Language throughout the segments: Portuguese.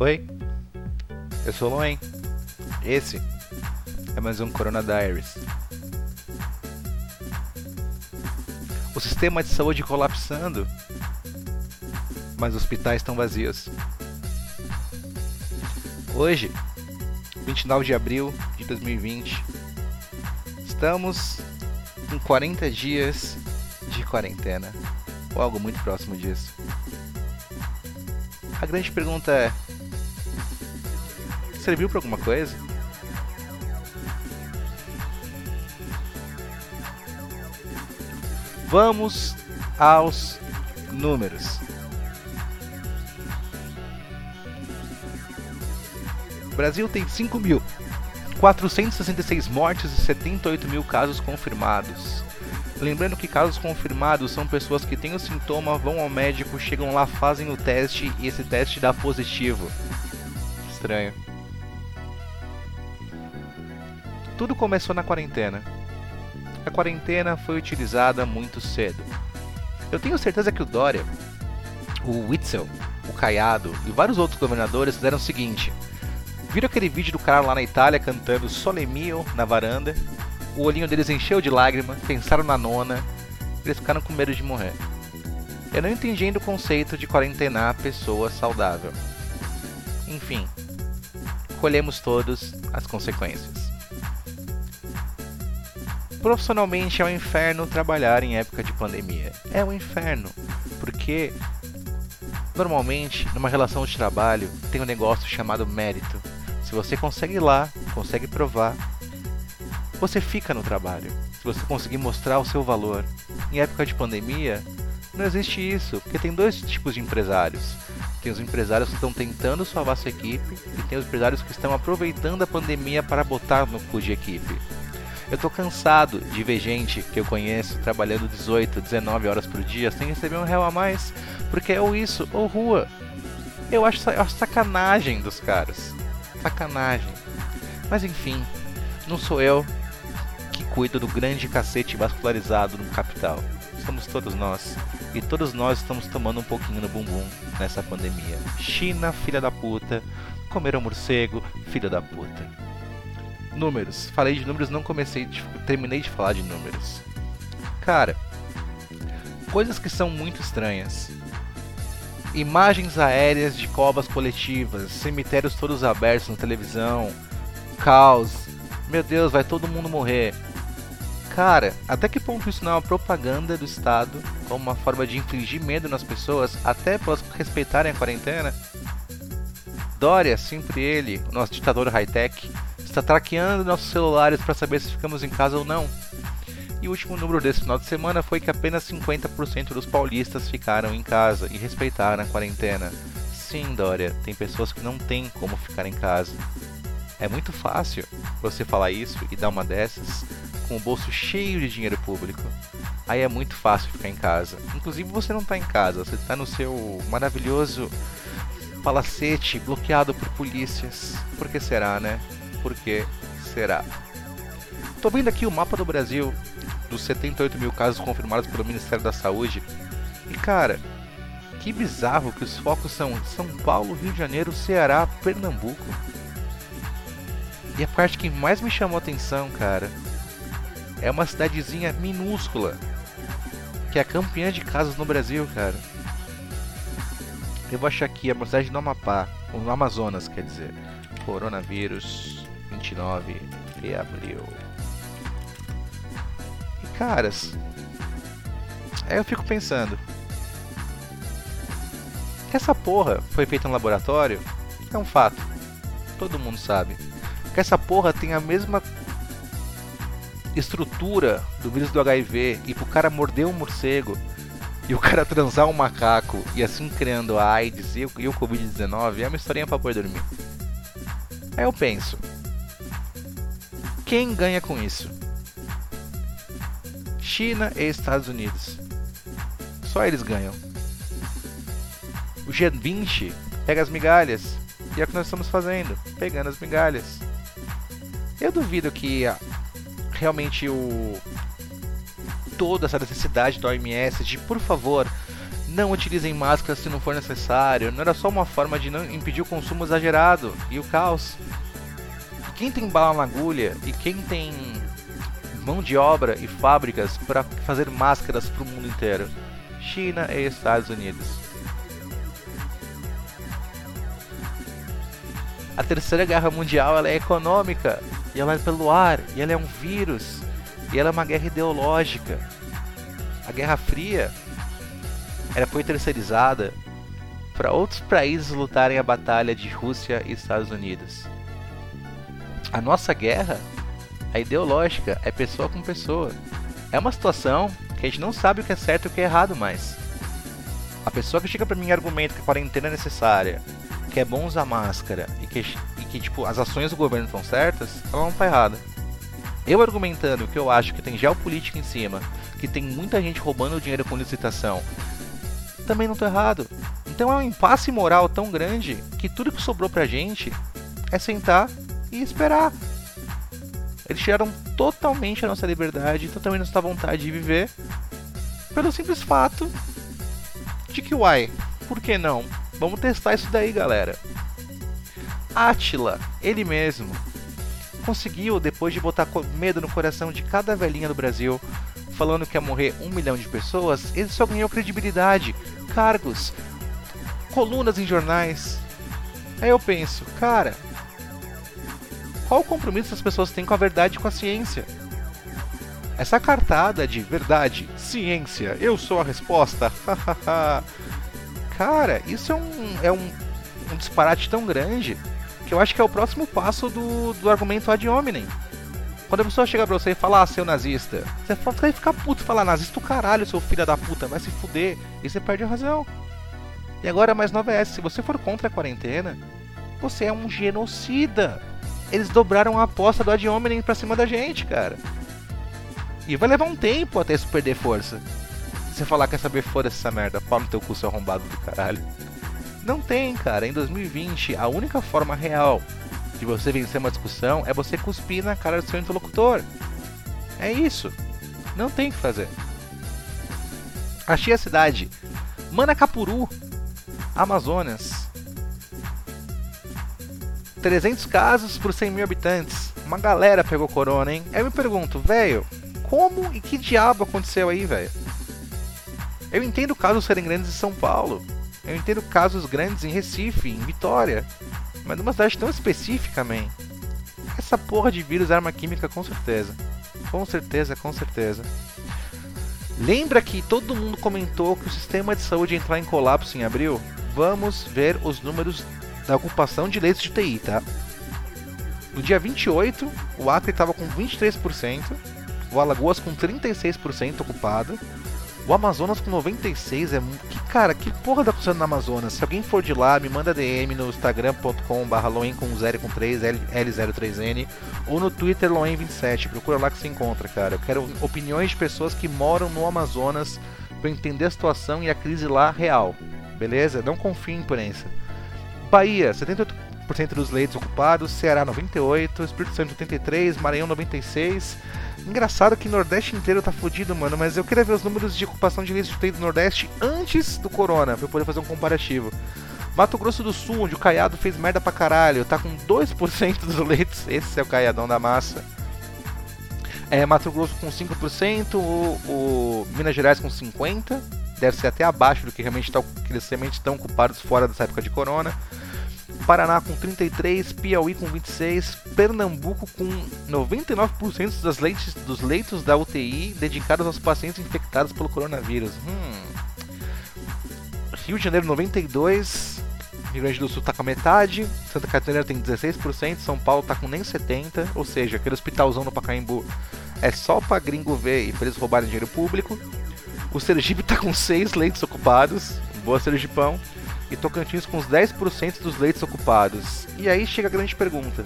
Oi, eu sou o Loen. Esse é mais um Corona Diaries. O sistema de saúde colapsando, mas os hospitais estão vazios. Hoje, 29 de abril de 2020, estamos em 40 dias de quarentena, ou algo muito próximo disso. A grande pergunta é: serviu para alguma coisa? Vamos aos números. O Brasil tem 5.466 mortes e 78 mil casos confirmados. Lembrando que casos confirmados são pessoas que têm o sintoma, vão ao médico, chegam lá, fazem o teste e esse teste dá positivo. Estranho. Tudo começou na quarentena. A quarentena foi utilizada muito cedo. Eu tenho certeza que o Dória, o Witzel, o Caiado e vários outros governadores fizeram o seguinte: viram aquele vídeo do cara lá na Itália cantando Sole Mio na varanda o olhinho deles encheu de lágrimas, pensaram na nona, eles ficaram com medo de morrer. Eu não entendi ainda o conceito de quarentenar a pessoa saudável. Enfim, colhemos todos as consequências. Profissionalmente é um inferno trabalhar em época de pandemia. É um inferno, porque normalmente numa relação de trabalho tem um negócio chamado mérito. Se você consegue ir lá, consegue provar, você fica no trabalho. Se você conseguir mostrar o seu valor. Em época de pandemia, não existe isso, porque tem dois tipos de empresários. Tem os empresários que estão tentando salvar sua equipe e tem os empresários que estão aproveitando a pandemia para botar no cu de equipe. Eu tô cansado de ver gente que eu conheço trabalhando 18, 19 horas por dia sem receber um real a mais, porque é ou isso ou rua. Eu acho, eu sacanagem dos caras. Sacanagem. Mas enfim, não sou eu, cuida do grande cacete vascularizado no capital. Somos todos nós. E todos nós estamos tomando um pouquinho no bumbum nessa pandemia. China, filha da puta. Comeram morcego, filha da puta. Números. Falei de números, não comecei, de, terminei de falar de números. Cara, coisas que são muito estranhas. Imagens aéreas de covas coletivas, cemitérios todos abertos na televisão, caos. Meu Deus, vai todo mundo morrer. Cara, até que ponto isso não é uma propaganda do Estado como uma forma de infligir medo nas pessoas, até para respeitarem a quarentena? Dória, sempre ele, nosso ditador high-tech, está traqueando nossos celulares para saber se ficamos em casa ou não. E o último número desse final de semana foi que apenas 50% dos paulistas ficaram em casa e respeitaram a quarentena. Sim, Dória, tem pessoas que não têm como ficar em casa. É muito fácil você falar isso e dar uma dessas com o bolso cheio de dinheiro público. Aí é muito fácil ficar em casa. Inclusive você não está em casa, você está no seu maravilhoso palacete bloqueado por polícias. Por que será, né? Por que será? Tô vendo aqui o mapa do Brasil dos 78 mil casos confirmados pelo Ministério da Saúde. E cara, que bizarro que os focos são São Paulo, Rio de Janeiro, Ceará, Pernambuco. E a parte que mais me chamou a atenção, cara, é uma cidadezinha minúscula que é campeã de casos no Brasil, cara. Eu vou achar aqui, é uma cidade no Amapá, no Amazonas, quer dizer. Coronavírus 29 de abril. E caras, aí eu fico pensando. Que essa porra foi feita no laboratório é um fato. Todo mundo sabe. Que essa porra tem a mesma estrutura do vírus do HIV e pro cara morder um morcego e o cara transar um macaco e assim criando a AIDS e o, o Covid-19 é uma historinha pra poder dormir. Aí eu penso: quem ganha com isso? China e Estados Unidos. Só eles ganham. O G20 pega as migalhas. E é o que nós estamos fazendo, pegando as migalhas. Eu duvido que realmente o toda essa necessidade da OMS de, por favor, Não utilizem máscaras se não for necessário. Não era só uma forma de não impedir o consumo exagerado e o caos. Quem tem bala na agulha e quem tem mão de obra e fábricas para fazer máscaras para o mundo inteiro? China e Estados Unidos. A Terceira Guerra Mundial ela é econômica, e ela é pelo ar, e ela é um vírus, e ela é uma guerra ideológica. A Guerra Fria ela foi terceirizada para outros países lutarem a batalha de Rússia e Estados Unidos. A nossa guerra é ideológica, é pessoa com pessoa. É uma situação que a gente não sabe o que é certo e o que é errado mais. A pessoa que chega para mim e argumenta que a quarentena é necessária, que é bom usar máscara e que, e que tipo, as ações do governo estão certas, ela não está errada. Eu argumentando que eu acho que tem geopolítica em cima, que tem muita gente roubando dinheiro com licitação, também não estou errado. Então é um impasse moral tão grande que tudo que sobrou pra gente é sentar e esperar. Eles tiraram totalmente a nossa liberdade, totalmente a nossa vontade de viver, pelo simples fato de que, uai, por que não? Vamos testar isso daí, galera. Atila, ele mesmo, conseguiu, depois de botar medo no coração de cada velhinha do Brasil, falando que ia morrer um milhão de pessoas, ele só ganhou credibilidade, cargos, colunas em jornais. Aí eu penso, cara, qual o compromisso as pessoas têm com a verdade e com a ciência? Essa cartada de verdade, ciência, eu sou a resposta, cara, isso é um, é um, um disparate tão grande que eu acho que é o próximo passo do, do argumento ad hominem. Quando a pessoa chega pra você e fala, ah, seu nazista, você vai ficar puto e falar, nazista o caralho, seu filho da puta, vai se fuder. E você perde a razão. E agora, mais nova é essa, se você for contra a quarentena, você é um genocida. Eles dobraram a aposta do ad hominem pra cima da gente, cara. E vai levar um tempo até isso perder força. Você falar, quer saber, foda essa merda, pau no teu cu, seu arrombado do caralho. Não tem, cara. Em 2020, a única forma real de você vencer uma discussão é você cuspir na cara do seu interlocutor. É isso. Não tem o que fazer. Achei a cidade. Manacapuru, Amazonas. 300 casos por 100 mil habitantes. Uma galera pegou corona, hein? Aí eu me pergunto, velho, como e que diabo aconteceu aí, velho? Eu entendo casos serem grandes em São Paulo. Eu entendo casos grandes em Recife, em Vitória. Mas numa cidade tão específica, man. Essa porra de vírus é arma química com certeza. Com certeza, com certeza. Lembra que todo mundo comentou que o sistema de saúde ia entrar em colapso em abril? Vamos ver os números da ocupação de leitos de TI, tá? No dia 28, o Acre estava com 23%, o Alagoas com 36% ocupado, o Amazonas com 96 é que cara, que porra tá acontecendo no Amazonas? Se alguém for de lá, me manda DM no instagram.com/loen com 0 com 3 L03N ou no Twitter loen27. Procura lá que se encontra, cara. Eu quero opiniões de pessoas que moram no Amazonas para entender a situação e a crise lá real. Beleza? Não confie em imprensa. Bahia, 78% dos leitos ocupados, Ceará 98, Espírito Santo 83, Maranhão 96. Engraçado que o Nordeste inteiro tá fudido, mano, mas eu queria ver os números de ocupação de leitos de do Nordeste antes do Corona, pra eu poder fazer um comparativo. Mato Grosso do Sul, onde o Caiado fez merda pra caralho, tá com 2% dos leitos, esse é o Caiadão da massa. É, Mato Grosso com 5%, o, o Minas Gerais com 50%, deve ser até abaixo do que realmente, tá, que eles realmente estão ocupados fora dessa época de Corona. Paraná com 33, Piauí com 26, Pernambuco com 99% das leitos, dos leitos da UTI dedicados aos pacientes infectados pelo coronavírus. Hum. Rio de Janeiro 92, Rio Grande do Sul está com a metade, Santa Catarina tem 16%, São Paulo está com nem 70%, ou seja, aquele hospitalzão no Pacaembu é só para gringo ver e para eles roubarem dinheiro público. O Sergipe está com 6 leitos ocupados, boa Sergipão e Tocantins com os 10% dos leitos ocupados. E aí chega a grande pergunta.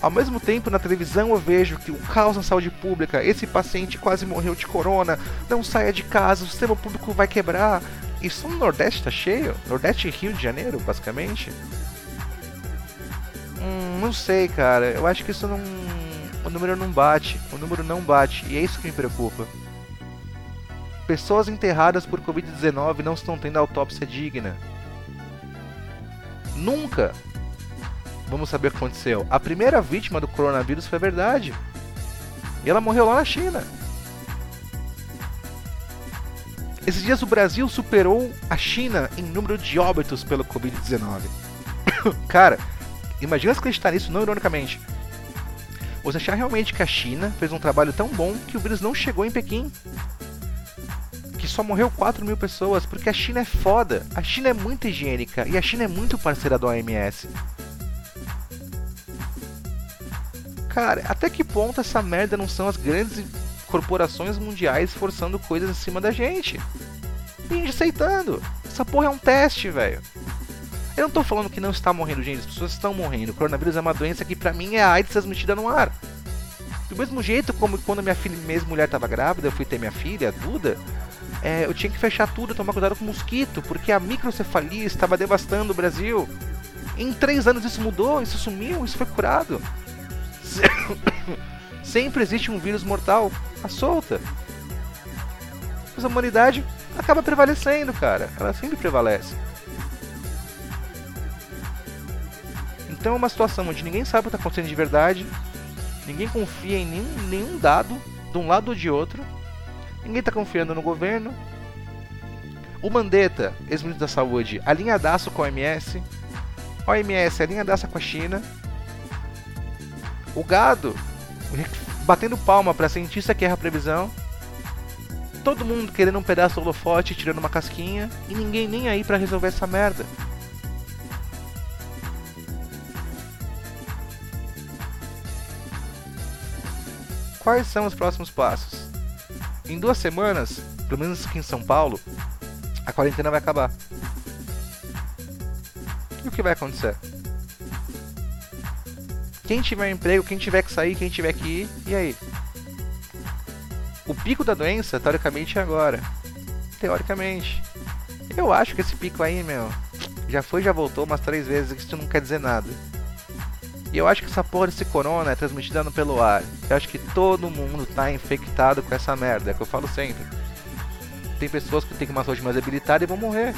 Ao mesmo tempo, na televisão eu vejo que o caos na saúde pública, esse paciente quase morreu de corona, não saia de casa, o sistema público vai quebrar. Isso no Nordeste tá cheio? Nordeste e Rio de Janeiro, basicamente? Hum, não sei, cara. Eu acho que isso não. O número não bate. O número não bate. E é isso que me preocupa. Pessoas enterradas por Covid-19 não estão tendo autópsia digna. Nunca vamos saber o que aconteceu. A primeira vítima do coronavírus foi verdade. E ela morreu lá na China. Esses dias o Brasil superou a China em número de óbitos pelo Covid-19. Cara, imagina se acreditar nisso não ironicamente. Você achar realmente que a China fez um trabalho tão bom que o vírus não chegou em Pequim. Que só morreu 4 mil pessoas, porque a China é foda. A China é muito higiênica e a China é muito parceira da OMS. Cara, até que ponto essa merda não são as grandes corporações mundiais forçando coisas em cima da gente? E gente aceitando. Essa porra é um teste, velho. Eu não tô falando que não está morrendo gente, as pessoas estão morrendo. O coronavírus é uma doença que pra mim é a AIDS transmitida no ar. Do mesmo jeito como quando minha filha, minha mulher estava grávida, eu fui ter minha filha, a Duda, é, eu tinha que fechar tudo, tomar cuidado com mosquito, porque a microcefalia estava devastando o Brasil. Em três anos isso mudou, isso sumiu, isso foi curado. Sempre existe um vírus mortal à solta. Mas a humanidade acaba prevalecendo, cara. Ela sempre prevalece. Então é uma situação onde ninguém sabe o que está acontecendo de verdade, ninguém confia em nenhum, nenhum dado, de um lado ou de outro, ninguém está confiando no governo. O Mandetta, ex-ministro da Saúde, alinhadaço com a OMS, a OMS alinhadaça com a China, o gado batendo palma para cientista que erra a previsão, todo mundo querendo um pedaço do holofote, tirando uma casquinha, e ninguém nem aí para resolver essa merda. Quais são os próximos passos? Em duas semanas, pelo menos aqui em São Paulo, a quarentena vai acabar. E o que vai acontecer? Quem tiver emprego, quem tiver que sair, quem tiver que ir, e aí? O pico da doença, teoricamente, é agora. Teoricamente. Eu acho que esse pico aí, meu, já foi já voltou umas três vezes, isso não quer dizer nada. E eu acho que essa porra desse corona é transmitida pelo ar. Eu acho que todo mundo tá infectado com essa merda, é o que eu falo sempre. Tem pessoas que têm uma saúde mais debilitada e vão morrer.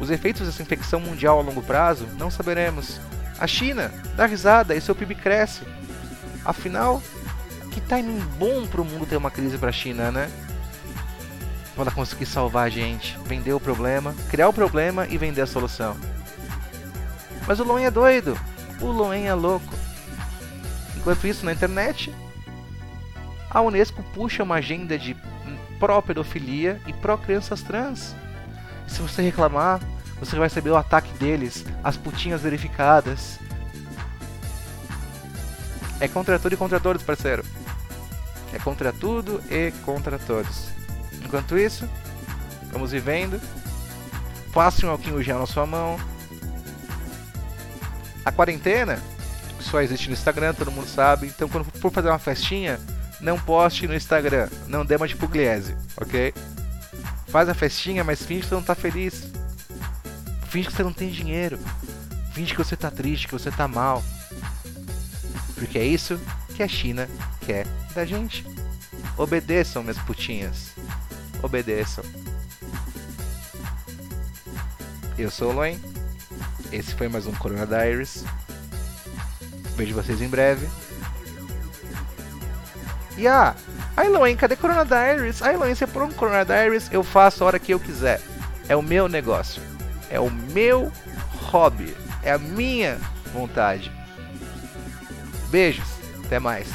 Os efeitos dessa infecção mundial a longo prazo, não saberemos. A China dá risada e seu PIB cresce. Afinal, que timing bom pro mundo ter uma crise pra China, né? Quando ela conseguir salvar a gente, vender o problema, criar o problema e vender a solução. Mas o Loen é doido o Loen é louco. Enquanto isso, na internet, a Unesco puxa uma agenda de pró-pedofilia e pró-crianças trans. Se você reclamar, você vai receber o ataque deles, as putinhas verificadas. É contra tudo e contra todos, parceiro. É contra tudo e contra todos. Enquanto isso, vamos vivendo. Passe um alquinho gel na sua mão, a quarentena só existe no Instagram, todo mundo sabe. Então, quando for fazer uma festinha, não poste no Instagram. Não dê uma de pugliese, ok? Faz a festinha, mas finge que você não tá feliz. Finge que você não tem dinheiro. Finge que você tá triste, que você tá mal. Porque é isso que a China quer da gente. Obedeçam, minhas putinhas. Obedeçam. Eu sou o Loen. Esse foi mais um Corona Diaries. Vejo vocês em breve. E ah, Ailoen, cadê Corona Diaries? Ailoen, se for um Corona Diaries, eu faço a hora que eu quiser. É o meu negócio. É o meu hobby. É a minha vontade. Beijos. Até mais.